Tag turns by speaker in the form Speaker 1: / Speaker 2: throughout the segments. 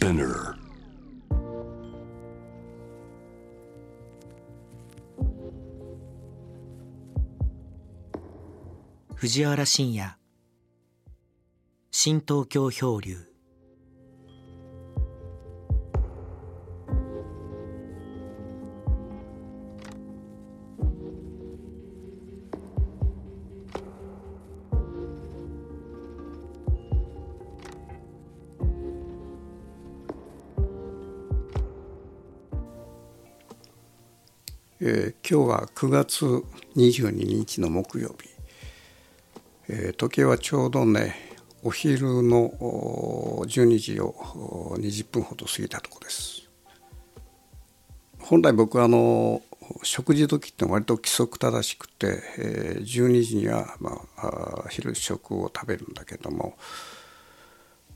Speaker 1: Spinner.
Speaker 2: 藤原信也新東京漂流
Speaker 3: 今日は9月22日の木曜日、えー時計はちょうどねお昼の12時を20分ほど過ぎたところです。本来僕はあの食事時って割と規則正しくて、えー12時には、まあ、あ昼食を食べるんだけども、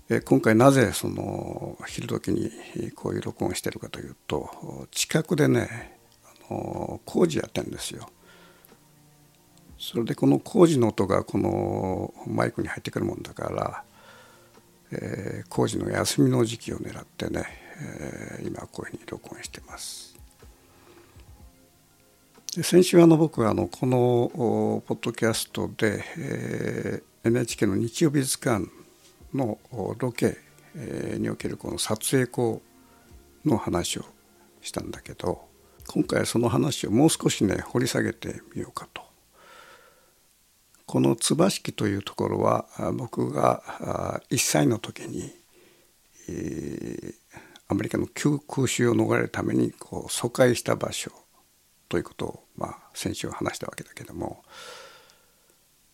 Speaker 3: えー今回なぜその昼時にこういう録音してるかというと近くでね工事やってるんですよ。それでこの工事の音がこのマイクに入ってくるもんだから、えー工事の休みの時期を狙ってね、えー今こういうふうに録音してます。で先週あの僕はあのこのポッドキャストで、えー NHK の日曜美術館のロケ、におけるこの撮影校の話をしたんだけど今回はその話をもう少しね掘り下げてみようかと。この津敷というところは僕が1歳の時に、えーアメリカの旧空襲を逃れるためにこう疎開した場所ということを、まあ、先週話したわけだけども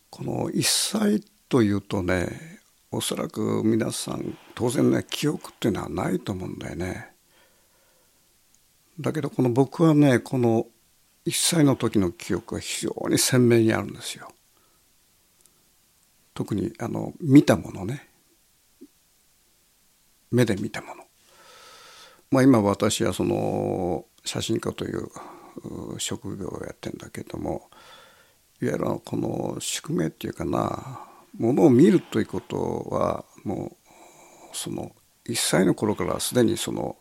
Speaker 3: この1歳というとねおそらく皆さん当然ね記憶っていうのはないと思うんだよね。だけどこの僕はねこの1歳の時の記憶が非常に鮮明にあるんですよ。特にあの見たものね目で見たもの。まあ今私はその写真家という職業をやってんだけどもいわゆるこの宿命っていうかなものを見るということはもうその1歳の頃からすでにその、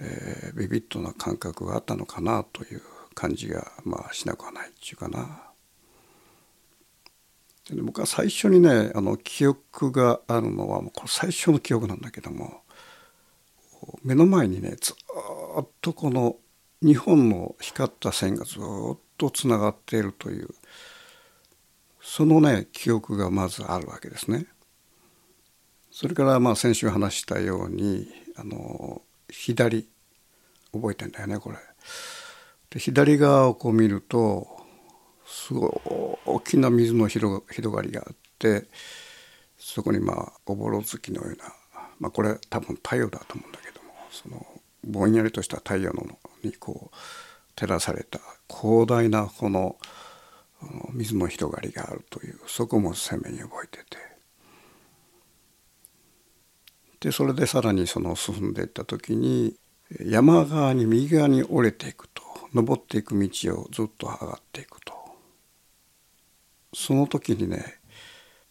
Speaker 3: えービビッドな感覚があったのかなという感じがまあしなくはないっていうかな。で僕は最初にねあの記憶があるのはもうこれ最初の記憶なんだけども目の前にねずっとこの2本の光った線がずっとつながっているというそのね記憶がまずあるわけですね。それからまあ先週話したようにあの左覚えてんだよねこれ。で左側をこう見るとすごい大きな水の広がりがあってそこにまあおぼろ月のような、まあ、これ多分太陽だと思うんだけどもそのぼんやりとした太陽のにこう照らされた広大なこの水の広がりがあるというそこも鮮明に覚えててでそれでさらにその進んでいった時に山側に右側に折れていくと登っていく道をずっと上がっていくと。その時にね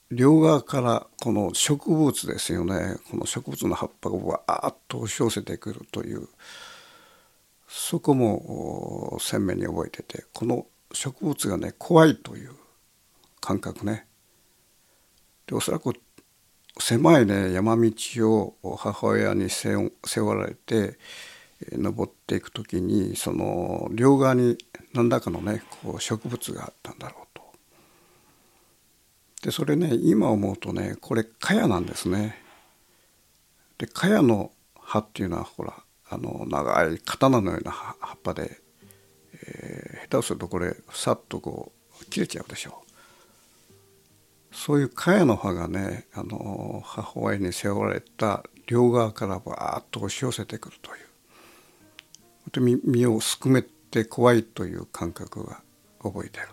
Speaker 3: 両側からこの植物ですよねこの植物の葉っぱがわーっと押し寄せてくるというそこも鮮明に覚えててこの植物がね怖いという感覚ね。でおそらく狭いね山道を母親に背負背負われて登っていく時にその両側に何らかのねこう植物があったんだろうと。でそれね今思うとねこれ茅なんですね。で茅の葉っていうのはほらあの長い刀のような葉葉っぱで、えー下手をするとこれさっとこう切れちゃうでしょう。そういう茅の葉がねあの母親に背負われた両側からわーっと押し寄せてくるというで身身をすくめて怖いという感覚が覚えてる。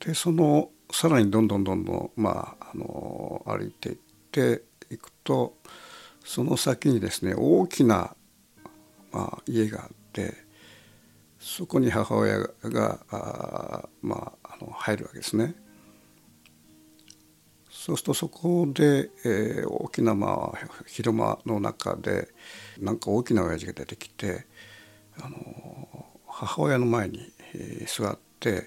Speaker 3: でそのさらにどんどんどんどん、まあ、あの歩いていっていくとその先にですね大きな、まあ、家があってそこに母親があ、まあ、入るわけですね。そうするとそこで、えー、大きなまあ広間の中でなんか大きな親父が出てきてあの母親の前に、座って、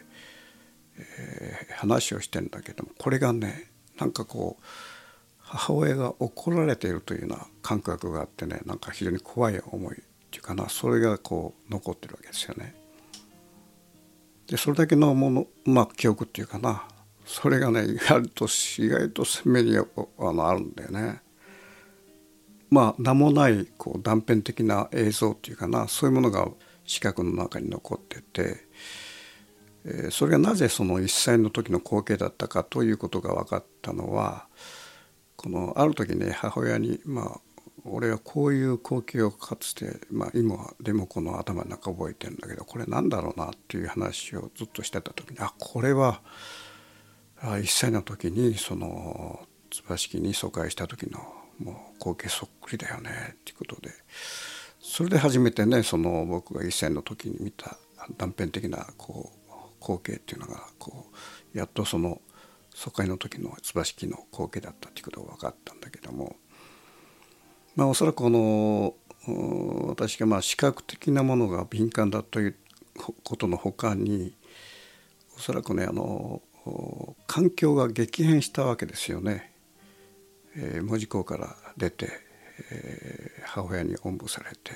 Speaker 3: えー、話をしてんだけどもこれがねなんかこう母親が怒られているというような感覚があってねなんか非常に怖い思いっていうかなそれがこう残ってるわけですよね。でそれだけのものまあ記憶っていうかな。それがね意外と意外と鮮明にあのあるんだよね。まあ名もないこう断片的な映像っていうかな。そういうものが視覚の中に残ってて、えー、それがなぜその1歳の時の光景だったかということが分かったのはこのある時ね母親にまあ俺はこういう光景をかつて、まあ、今でもこの頭の中覚えてるんだけどこれなんだろうなっていう話をずっとしてた時にあこれは1歳の時にその椿式に疎開した時のもう光景そっくりだよねっていうことで。それで初めてねその僕が1歳の時に見た断片的なこう光景っていうのがこうやっとその疎開の時の椿式の光景だったっていうことが分かったんだけどもまあおそらくこの私がまあ視覚的なものが敏感だということのほかにおそらくねあの環境が激変したわけですよね。えー、門司港から出て、えー、母親におんぶされて、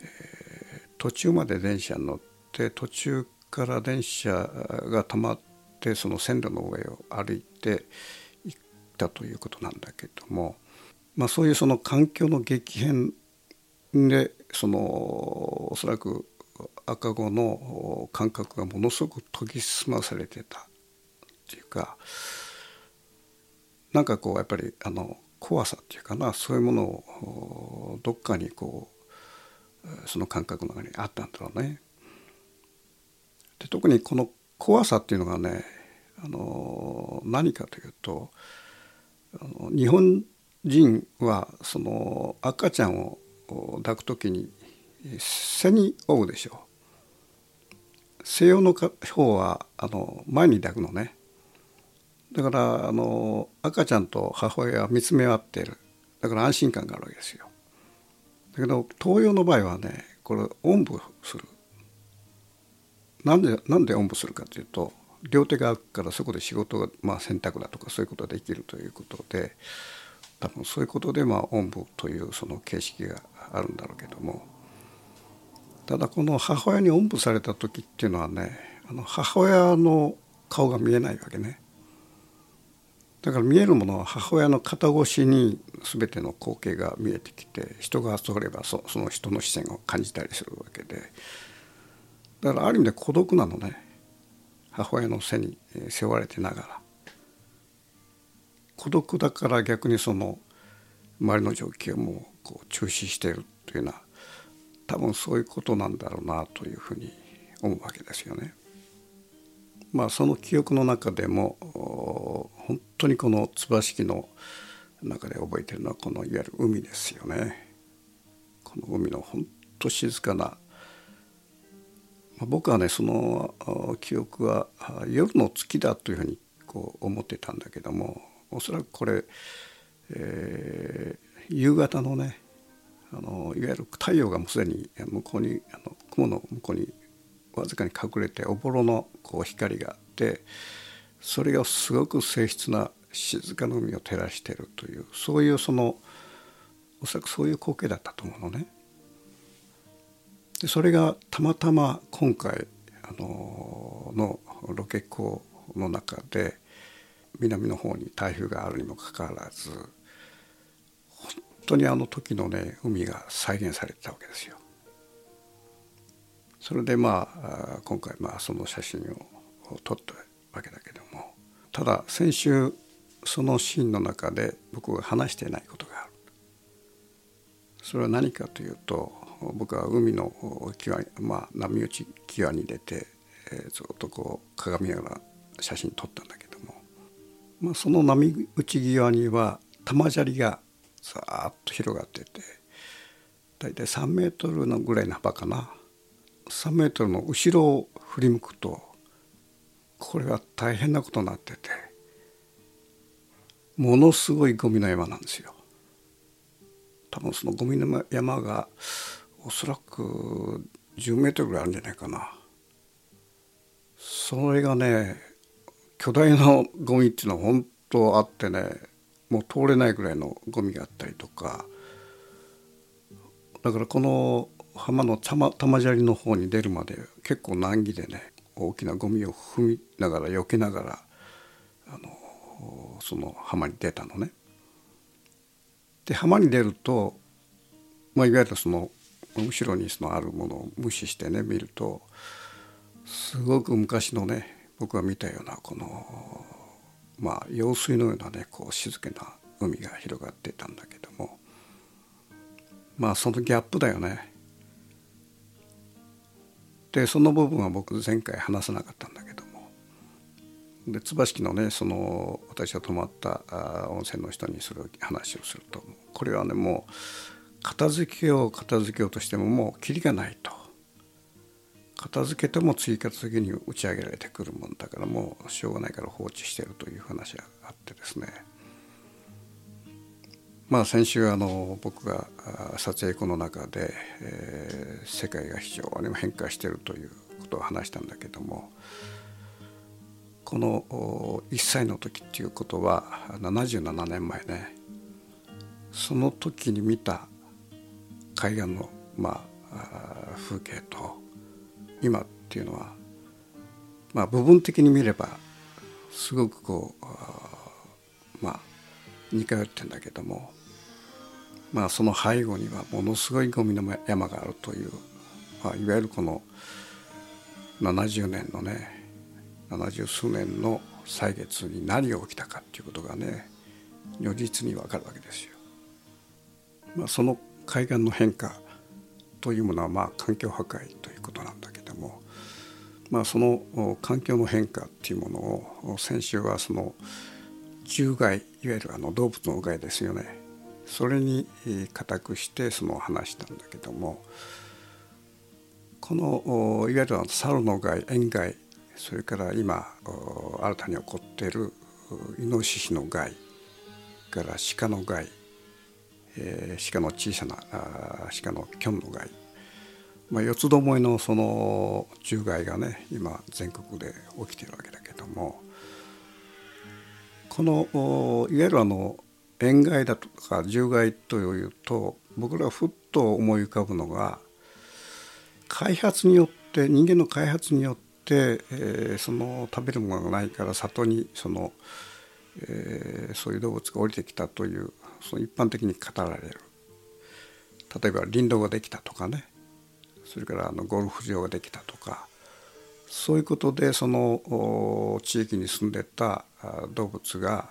Speaker 3: えー、途中まで電車に乗って途中から電車が止まってその線路の上を歩いて行ったということなんだけども、まあ、そういうその環境の激変でそのおそらく赤子の感覚がものすごく研ぎ澄まされてたっていうかなんかこうやっぱりあの怖さっていうかなそういうものをどっかにこうその感覚の中にあったんだろうね。で特にこの怖さっていうのがねあの何かというとあの日本人はその赤ちゃんを抱く時に背に追うでしょう。西洋の方はあの前に抱くのね。だからあの赤ちゃんと母親は見つめ合っている。だから安心感があるわけですよ。だけど東洋の場合はねこれおんぶする。なんでなんでおんぶするかというと両手が空くからそこで仕事が、まあ、洗濯だとかそういうことができるということで多分そういうことで、まあ、おんぶというその形式があるんだろうけども。ただこの母親におんぶされた時っていうのはねあの母親の顔が見えないわけね。だから見えるものは母親の肩越しに全ての光景が見えてきて人が通ればその人の視線を感じたりするわけで。だからある意味で孤独なのね。母親の背に背負われてながら。孤独だから逆にその周りの状況もこう中止しているというような多分そういうことなんだろうなというふうに思うわけですよね。まあ、その記憶の中でも本当にこの椿の中で覚えてるのはこのいわゆる海ですよね。この海の本当静かな、まあ、僕はねその記憶は夜の月だというふうにこう思ってたんだけどもおそらくこれ、えー、夕方のねあのいわゆる太陽がもうすでに向こうにあの雲の向こうにわずかに隠れておぼろのこう光があってそれがすごく静謐な静かな海を照らしているというそういうそのおそらくそういう光景だったと思うのね。でそれがたまたま今回あののロケ港の中で南の方に台風があるにもかかわらず本当にあの時のね海が再現されてたわけですよ。それでまあ今回まあその写真を撮ったわけだけどもただ先週そのシーンの中で僕が話していないことがあるそれは何かというと僕は海の際、まあ、波打ち際に出て、えー、ずっとこう鏡ながら写真撮ったんだけど、まあ、その波打ち際には玉砂利がさーっと広がってて大体3メートルのぐらいの幅かな3メートルの後ろを振り向くとこれは大変なことになっててものすごいゴミの山なんですよ。多分そのゴミの山がおそらく10メートルぐらいあるんじゃないかな。それがね巨大なゴミっていうのは本当あってねもう通れないぐらいのゴミがあったりとかだからこの浜の玉砂利の方に出るまで結構難儀でね大きなゴミを踏みながら避けながらあのその浜に出たのね。で浜に出ると、まあ、いわゆるその後ろにそのあるものを無視してね見るとすごく昔のね僕が見たようなこのまあ用水のようなねこう静けな海が広がっていたんだけどもまあそのギャップだよね。でその部分は僕前回話さなかったんだけどもで椿のねその私が泊まったあ温泉の人にそれを話をするとこれはねもう片付けよう片付けようとしてももうキリがないと片付けても追加的に打ち上げられてくるもんだからもうしょうがないから放置してるという話があってですね。まあ先週あの僕が撮影庫の中で、えー、世界が非常に変化しているということを話したんだけどもこの1歳の時っていうことは77年前ねその時に見た海岸の、まあ、風景と今っていうのは、まあ、部分的に見ればすごくこうまあ似通ってんだけども、まあ、その背後にはものすごいゴミの山があるという、まあ、いわゆるこの70年のね70数年の歳月に何が起きたかっていうことがね如実に分かるわけですよ。まあ、その海岸の変化というものはまあ環境破壊ということなんだけど、まあ、その環境の変化っていうものを先週はその獣害いわゆるあの動物の害ですよね。それに固くしてその話したんだけどもこのいわゆる猿の害塩害それから今新たに起こっているイノシシの害から鹿の害えー、鹿の小さなあ鹿のキョンの害、まあ、四つどもえのその獣害がね今全国で起きてるわけだけどもこのいわゆるあの塩害だとか獣害というと僕らふっと思い浮かぶのが開発によって人間の開発によって、えー、その食べるものがないから里にその、えー、そういう動物が降りてきたというその一般的に語られる。例えば林道ができたとかね。それからあのゴルフ場ができたとかそういうことでその地域に住んでた動物が、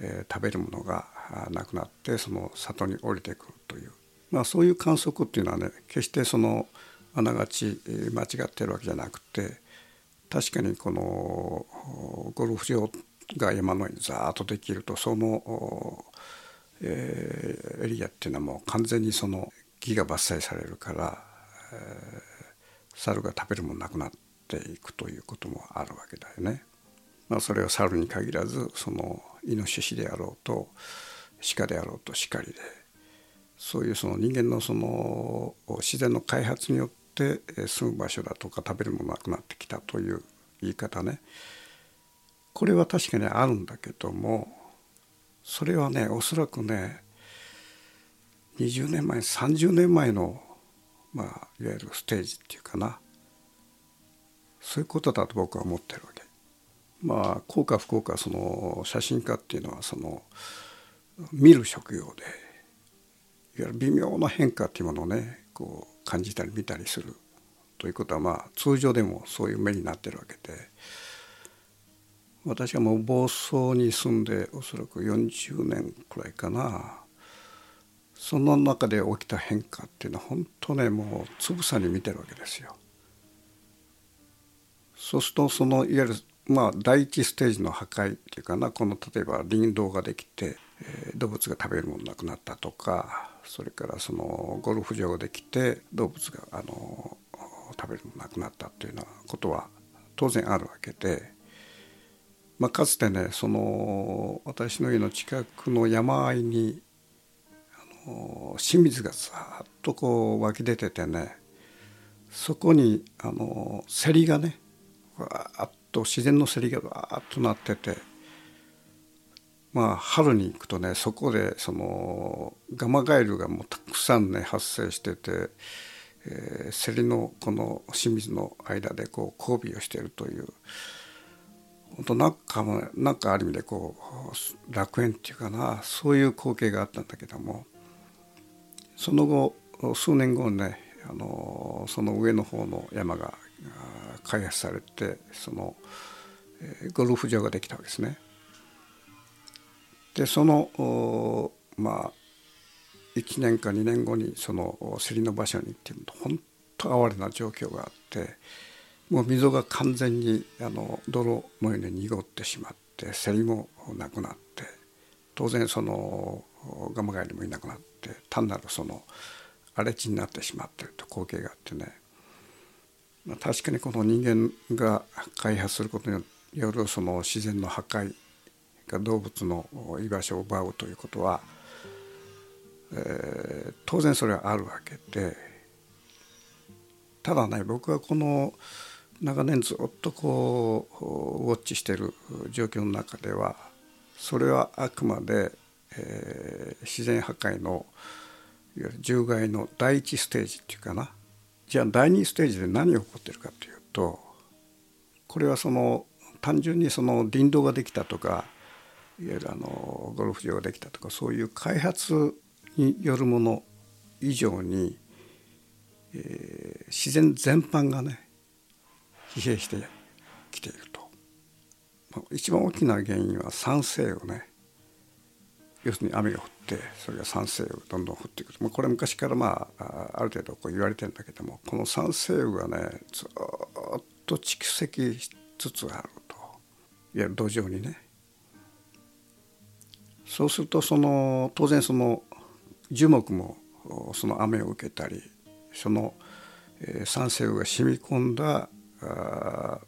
Speaker 3: えー、食べるものがなくなってその里に降りてくるという、まあ、そういう観測っていうのはね決してそのあながち間違ってるわけじゃなくて確かにこのゴルフ場が山の上にザーッとできるとそのえー、エリアっていうのはもう完全にその木が伐採されるから、猿が食べるものなくなっていくということもあるわけだよね。まあ、それは猿に限らずそのイノシシであろうと鹿であろうと鹿りでそういうその人間のその自然の開発によって住む場所だとか食べるものなくなってきたという言い方ねこれは確かにあるんだけどもそれはねおそらくね20年前30年前の、まあ、いわゆるステージっていうかなそういうことだと僕は思ってるわけ。まあ幸か不幸かその写真家っていうのはその見る職業でいわゆる微妙な変化っていうものをねこう感じたり見たりするということはまあ通常でもそういう目になってるわけで。私はもう房総に住んでおそらく40年くらいかなその中で起きた変化っていうのは本当ねもうつぶさに見てるわけですよ。そうするとそのいわゆるまあ第一ステージの破壊っていうかなこの例えば林道ができて、えー、動物が食べるものなくなったとかそれからそのゴルフ場ができて動物があの食べるものなくなったっていうようなことは当然あるわけでまあ、かつてねその私の家の近くの山あいに清水がさっとこう湧き出ててねそこにあのせりがねわーっと自然のせりがわーっとなっててまあ春に行くとねそこでそのガマガエルがもうたくさんね発生してて、えー、せりのこの清水の間でこう交尾をしているという。本当なんかなんかある意味でこう楽園っていうかなそういう光景があったんだけどもその後数年後にねあのその上の方の山が開発されてその、えー、ゴルフ場ができたわけですね。でそのまあ1年か2年後にその競りの場所に行ってみると本当哀れな状況があってもう溝が完全にあの泥のように濁ってしまって競りもなくなって当然そのガマガエルもいなくなって単なるその荒れ地になってしまってると光景があってね、まあ、確かにこの人間が開発することによるその自然の破壊が動物の居場所を奪うということは、えー、当然それはあるわけでただね僕はこの長年ずっとこうウォッチしている状況の中ではそれはあくまで、えー、自然破壊のいわゆる獣害の第一ステージっていうかな。じゃあ第二ステージで何が起こってるかというとこれはその単純にその林道ができたとかいわゆるあのゴルフ場ができたとかそういう開発によるもの以上に、えー、自然全般がね疲弊してきていると。一番大きな原因は酸性雨ね要するに雨が降ってそれが酸性雨どんどん降ってく。る、まあ、これ昔からまあある程度こう言われてるんだけどもこの酸性雨がねずっと蓄積しつつあると。いわゆる土壌にね。そうするとその当然その樹木もその雨を受けたりその酸性雨が染み込んだ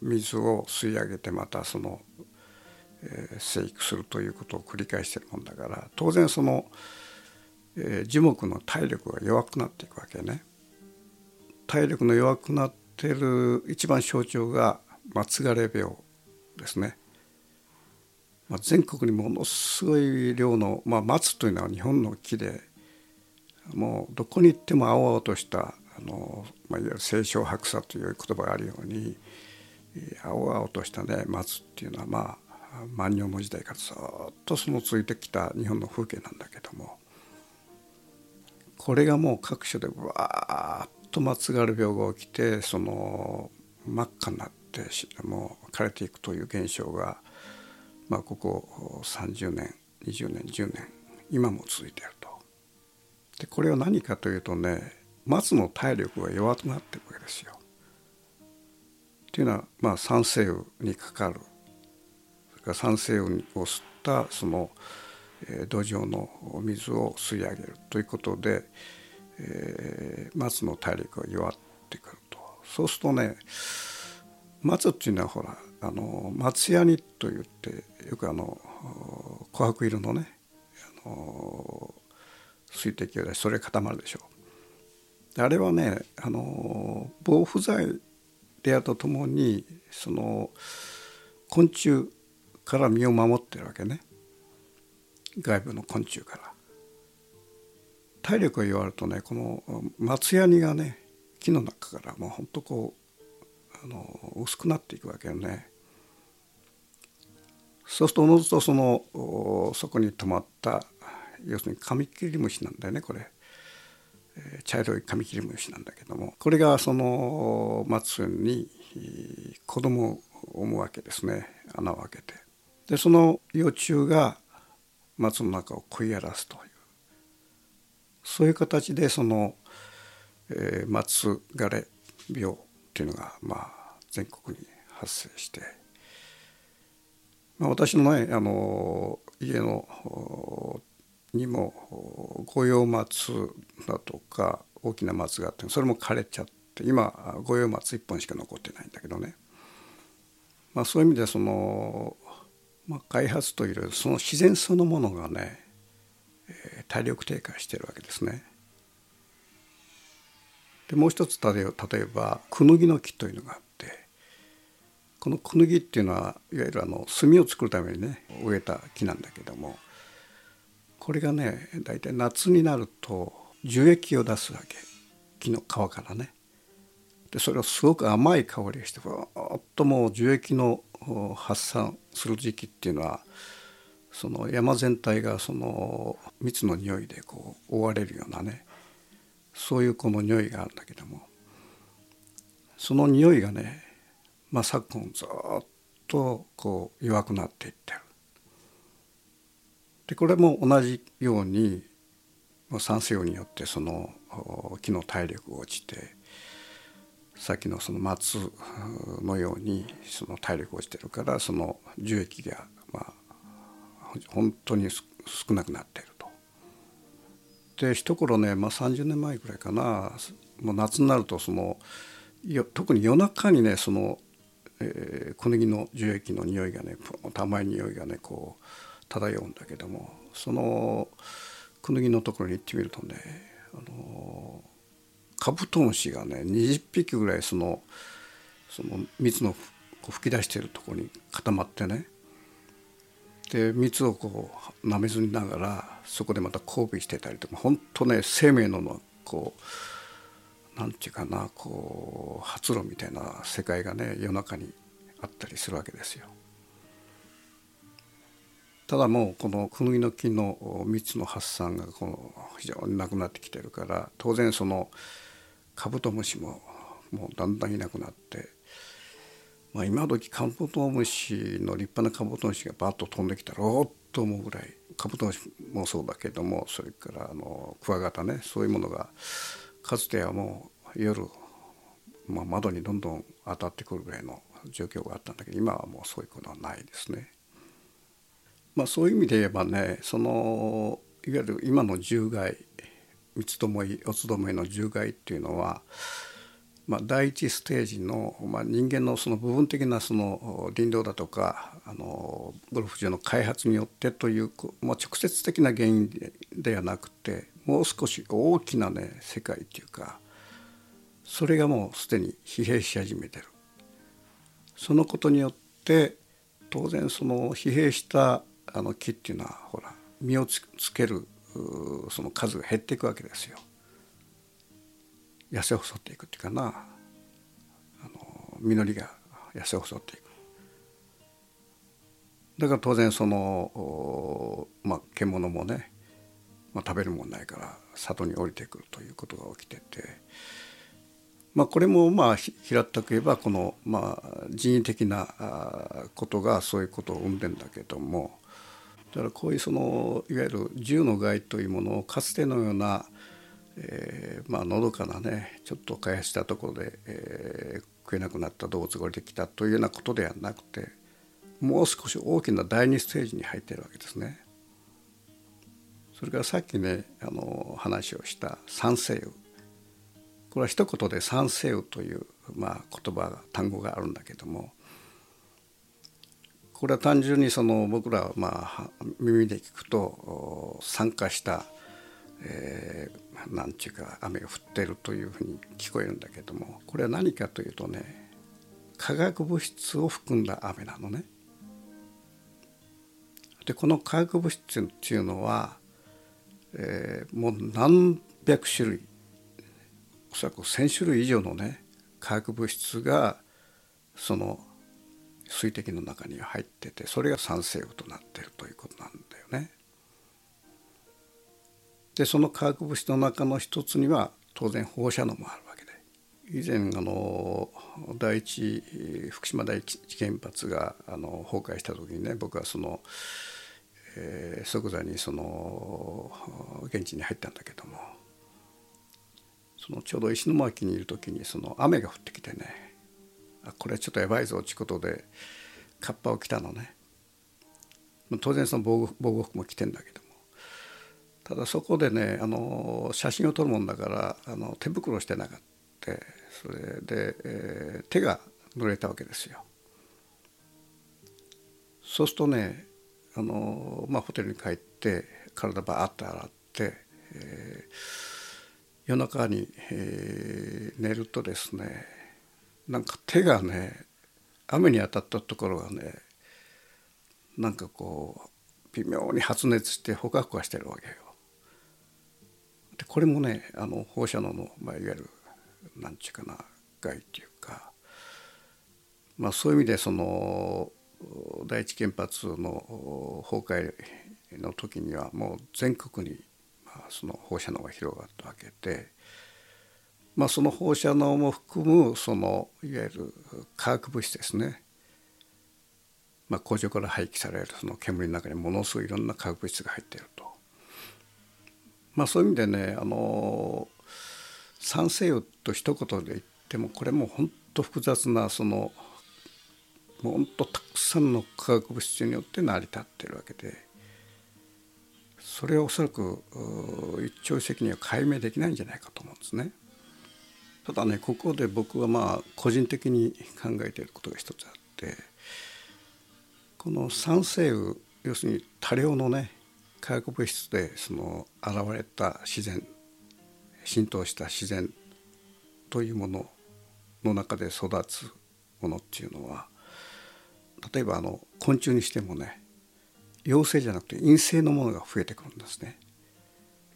Speaker 3: 水を吸い上げてまたその、えー、生育するということを繰り返してるもんだから当然その、えー、樹木の体力が弱くなっていくわけね。体力の弱くなってる一番象徴が松枯れ病ですね。まあ、全国にものすごい量の、まあ、松というのは日本の木でもうどこに行っても青々としたあの、まあ、いわゆる清少白砂という言葉があるように青々としたね松っていうのはまあ万葉の時代からずっとその続いてきた日本の風景なんだけどもこれがもう各所でわーっと松枯病が起きてその真っ赤になってもう枯れていくという現象が、まあ、ここ30年20年10年今も続いていると。でこれは何かというとね松の体力が弱くなっているわけですよ。っていうのはまあ酸性雨にかかるか酸性を吸ったその、土壌の水を吸い上げるということで、えー、松の体力が弱ってくるとそうするとね松っていうのはほらあの松ヤニといってよくあの琥珀色のねあの水滴がそれ固まるでしょう。あれはねあの防腐剤であるとともにその昆虫から身を守ってるわけね外部の昆虫から。体力が弱るとねこの松ヤニがね木の中からもうほんとこうあの薄くなっていくわけよね。そうするとおのずとそのそこに止まった要するにカミキリムシなんだよねこれ。え茶色いカミキリムシなんだけどもこれがその松に子供を産むわけですね穴を開けてでその幼虫が松の中を食い荒らすというそういう形でその、えー、松枯れ病っていうのがまあ全国に発生して、まあ、私のねあの家のにも五葉松だとか大きな松があってそれも枯れちゃって今五葉松1本しか残ってないんだけどね、まあ、そういう意味でそのまあ、開発というその自然そのものがね、えー、体力低下してるわけですね。でもう一つ例えばクヌギの木というのがあってこのクヌギっていうのはいわゆるあの炭を作るためにね植えた木なんだけどもこれがね大体夏になると樹液を出すわけ木の皮からね。でそれをすごく甘い香りがしてふわっともう樹液の発散する時期っていうのはその山全体がその蜜の匂いでこう覆われるようなねそういうこの匂いがあるんだけどもその匂いがね、まあ、昨今ずっとこう弱くなっていってる。でこれも同じように酸性によってその木の体力が落ちてさっきのその松のようにその体力落ちてるからその樹液がまあ本当に少なくなっていると。で一頃ね、まあ、30年前ぐらいかなもう夏になるとその特に夜中にねその、えー、小ネギの樹液の匂いがね甘い匂いがねこう漂うんだけどもその小ネギのところに行ってみるとねあのカブトムシがね20匹ぐらいそのその蜜の吹き出しているところに固まってねで蜜をこうなめずにながらそこでまた交尾してたりとか本当ね生命のこうなんていうかなこう発露みたいな世界がね夜中にあったりするわけですよ。ただもうこのクヌギの木の蜜の発散がこの非常になくなってきてるから当然そのカブトムシももうだんだんいなくなって、まあ、今時カブトムシの立派なカブトムシがバッと飛んできたらおっと思うぐらいカブトムシもそうだけどもそれからあのクワガタねそういうものがかつてはもう夜、まあ、窓にどんどん当たってくるぐらいの状況があったんだけど今はもうそういうことはないですね。まあ、そういう意味で言えばねそのいわゆる今の獣害三つどもい四つどもいの獣害っていうのは、まあ、第一ステージの、まあ、人間のその部分的なその林道だとかあのゴルフ場の開発によってという、まあ、直接的な原因ではなくてもう少し大きなね世界っていうかそれがもうすでに疲弊し始めてる。そのことによって当然その疲弊したあの木っていうのはほら実をつけるその数が減っていくわけですよ。痩せ細っていくっていうかなあの実りが痩せ細っていく。だから当然その、まあ、獣もね、まあ、食べるもんないから里に降りてくるということが起きてて、まあ、これもまあ平ったく言えばこの、まあ、人為的なことがそういうことを生んでんだけどもだからこういうそのいわゆる銃の害というものをかつてのような、えー、まあのどかなねちょっと開発したところで、えー、食えなくなった動物が降りてきたというようなことではなくてもう少し大きな第二ステージに入っているわけですね。それからさっきねあの話をした三世雨これは一言で三世雨という、まあ、言葉単語があるんだけどもこれは単純にその僕らはまあ耳で聞くと酸化した、えー、なんちゅうか雨が降ってるというふうに聞こえるんだけどもこれは何かというとね化学物質を含んだ雨なのね。でこの化学物質っていうのは、えー、もう何百種類おそらく1,000種類以上のね化学物質がその水滴の中に入っててそれが酸性雨となっているということなんだよね。でその化学物質の中の一つには当然放射能もあるわけで以前あの第一福島第一原発があの崩壊した時にね僕はその、えー、即座にその現地に入ったんだけどもそのちょうど石巻にいる時にその雨が降ってきてねあこれちょっとやばいぞっちことでカッパを着たのね。当然その防護服も着てんだけども。ただそこでねあの写真を撮るもんだからあの手袋してなかった。それで、えー、手が濡れたわけですよ。そうするとねあの、まあ、ホテルに帰って体バーッと洗って、えー、夜中に、えー、寝るとですねなんか手がね雨に当たったところがねなんかこう微妙に発熱してほかほかしてるわけよ。でこれもねあの放射能の、まあ、いわゆるなんちゅうかな害っていうか、まあ、そういう意味でその第一原発の崩壊の時にはもう全国にまあその放射能が広がったわけで、まあ、その放射能も含むそのいわゆる化学物質ですね、まあ、工場から廃棄されるその煙の中にものすごいいろんな化学物質が入っていると。まあ、そういう意味でねあの酸性雨と一言で言ってもこれも本当複雑なその本当たくさんの化学物質によって成り立っているわけでそれはおそらく一朝一夕には解明できないんじゃないかと思うんですね。ただねここで僕はまあ個人的に考えていることが一つあってこの酸性雨要するに多量のね化学物質でその現れた自然浸透した自然というものの中で育つものっていうのは例えばあの昆虫にしてもね陽性じゃなくて陰性のものが増えてくるんですね。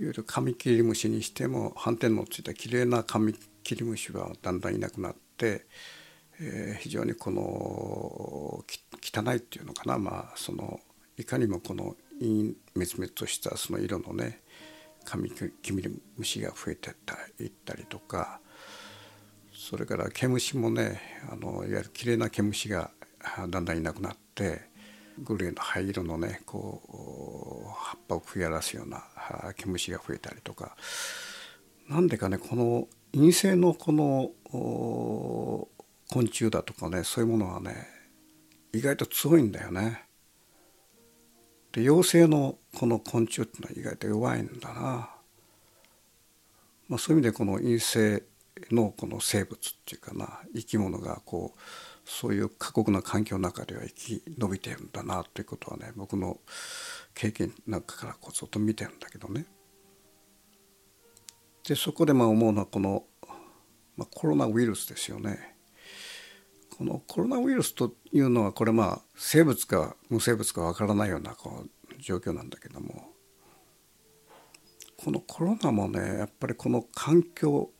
Speaker 3: いわゆるカミキリムシにしても斑点のついたきれいなカミキリムシはだんだんいなくなって、えー、非常にこの汚いっていうのかな、まあ、そのいかにもこの陰滅滅としたその色のねカミキリムシが増えてたいったりとかそれから毛虫もねあのいわゆるきれいな毛虫がだんだんいなくなってグレーの灰色のねこう葉っぱを食い荒らすような毛虫が増えたりとか。なんでかねこの陰性のこの昆虫だとかねそういうものはね意外と強いんだよね。で陽性のこの昆虫っていうのは意外と弱いんだな。まあ、そういう意味でこの陰性のこの生物っていうかな生き物がこうそういう過酷な環境の中では生き延びてるんだなということはね僕の経験なんかからこうずっと見てるんだけどね。でそこでまあ思うのはこの、まあ、コロナウイルスですよね。このコロナウイルスというのはこれまあ生物か無生物かわからないようなこう状況なんだけどもこのコロナもねやっぱりこの環境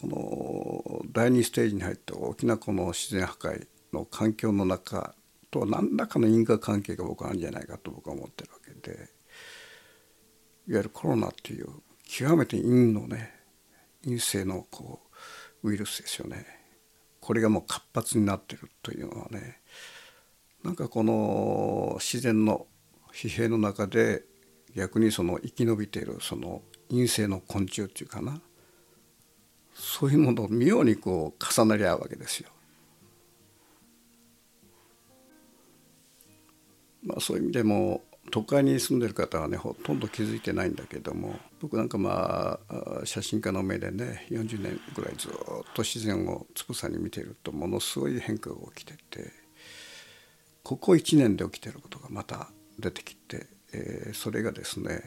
Speaker 3: この第2ステージに入って大きなこの自然破壊の環境の中とは何らかの因果関係が僕はあるんじゃないかと僕は思ってるわけでいわゆるコロナっていう極めて陰のね陰性のこうウイルスですよねこれがもう活発になってるというのはねなんかこの自然の疲弊の中で逆にその生き延びているその陰性の昆虫っていうかなそういうものを妙にこう重なり合うわけですよ。まあ、そういう意味でも都会に住んでる方はねほとんど気づいてないんだけども僕なんかまあ写真家の目でね40年ぐらいずっと自然をつぶさに見てるとものすごい変化が起きててここ1年で起きてることがまた出てきて、えー、それがですね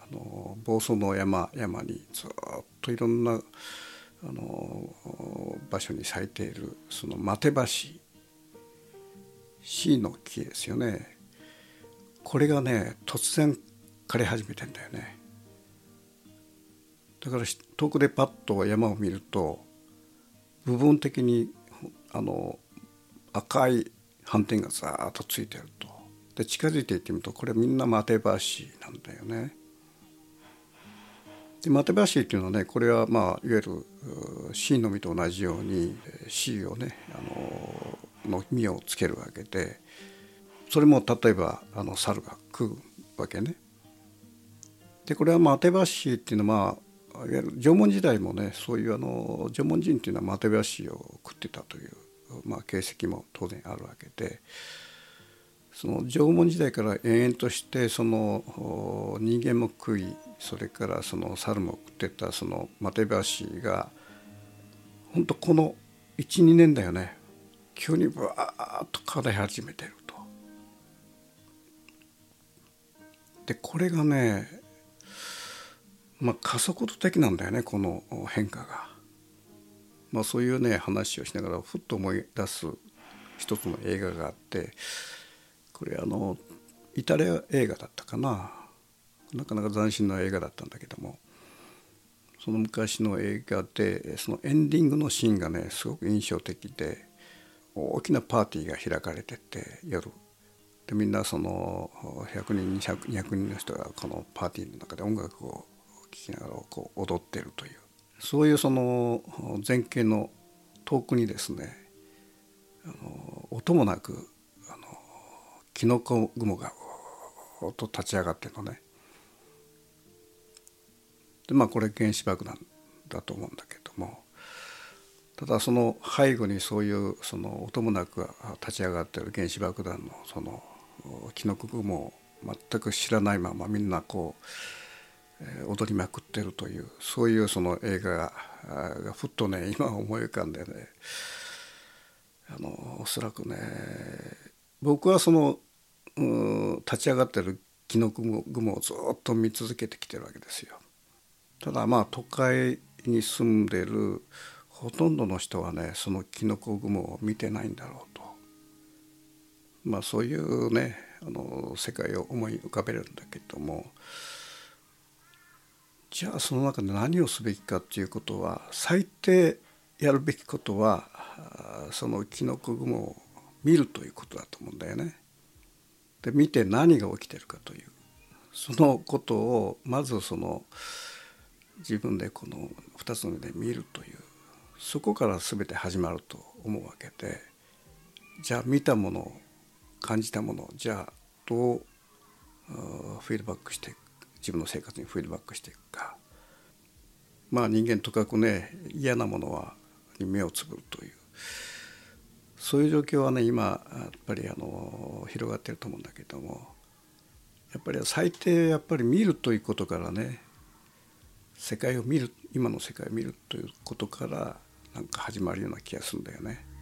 Speaker 3: あの房総の山山にずっといろんなあの場所に咲いているそのマテバシ C の木ですよね。これがね突然枯れ始めてんだよねだから遠くでパッと山を見ると部分的にあの赤い斑点がザーッとついてるとで近づいていってみるとこれみんなマテバシなんだよね。でマテバシっていうのはねこれはまあいわゆるシの実と同じようにシをねあのの実をつけるわけでそれも例えばあの猿が食うわけね。でこれはマテバシっていうのは、まあ、いわゆる縄文時代もねそういうあの縄文人っていうのはマテバシを食ってたという、まあ、形跡も当然あるわけでその縄文時代から延々としてその人間も食いそれからその猿も食ってたそのマテバシが本当この12年だよね急にバーッと変わり始めてるでこれがねまあ加速度的なんだよねこの変化が。まあ、そういうね話をしながらふっと思い出す一つの映画があってこれあのイタリア映画だったかななかなか斬新な映画だったんだけどもその昔の映画でそのエンディングのシーンがねすごく印象的で大きなパーティーが開かれてて夜でみんなその100人200人の人がこのパーティーの中で音楽を聴きながらこう踊ってるというそういうその前景の遠くにですねあの音もなくあのキノコ雲がと立ち上がってるのね。でまあこれ原子爆弾だと思うんだけどもただその背後にそういうその音もなく立ち上がってる原子爆弾のそのキノコ雲全く知らないままみんなこう踊りまくってるというそういうその映画がふっとね 今思い浮かんでねあのおそらくね僕はその立ち上がってるキノコ雲をずっと見続けてきてるわけですよ。ただまあ都会に住んでるほとんどの人はねそのキノコ雲を見てないんだろうまあそういうねあの世界を思い浮かべるんだけどもじゃあその中で何をすべきかっていうことは最低やるべきことはそのキノコ雲を見るということだと思うんだよね。で見て何が起きてるかというそのことをまずその自分でこの2つの目で見るというそこから全て始まると思うわけでじゃあ見たものを感じたものじゃあどうフィードバックして自分の生活にフィードバックしていくかまあ人間とかくね嫌なものはに目をつぶるというそういう状況はね今やっぱりあの広がってると思うんだけどもやっぱり最低やっぱり見るということからね世界を見る今の世界を見るということからなんか始まるような気がするんだよね。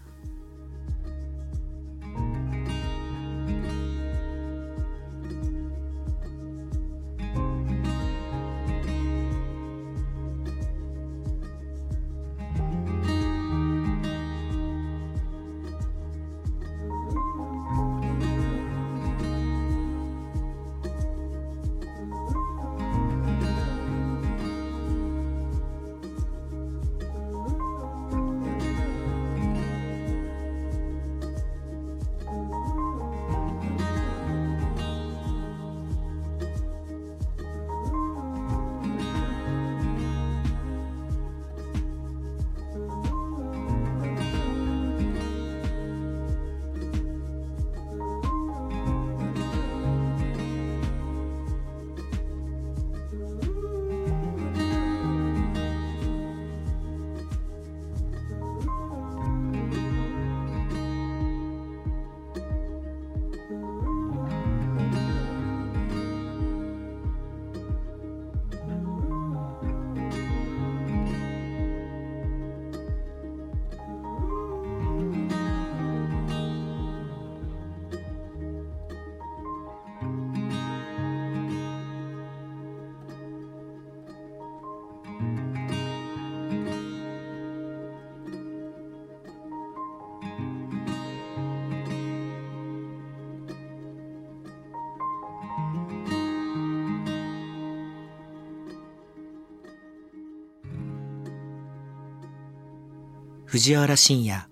Speaker 2: 藤原信也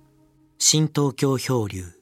Speaker 2: 新東京漂流。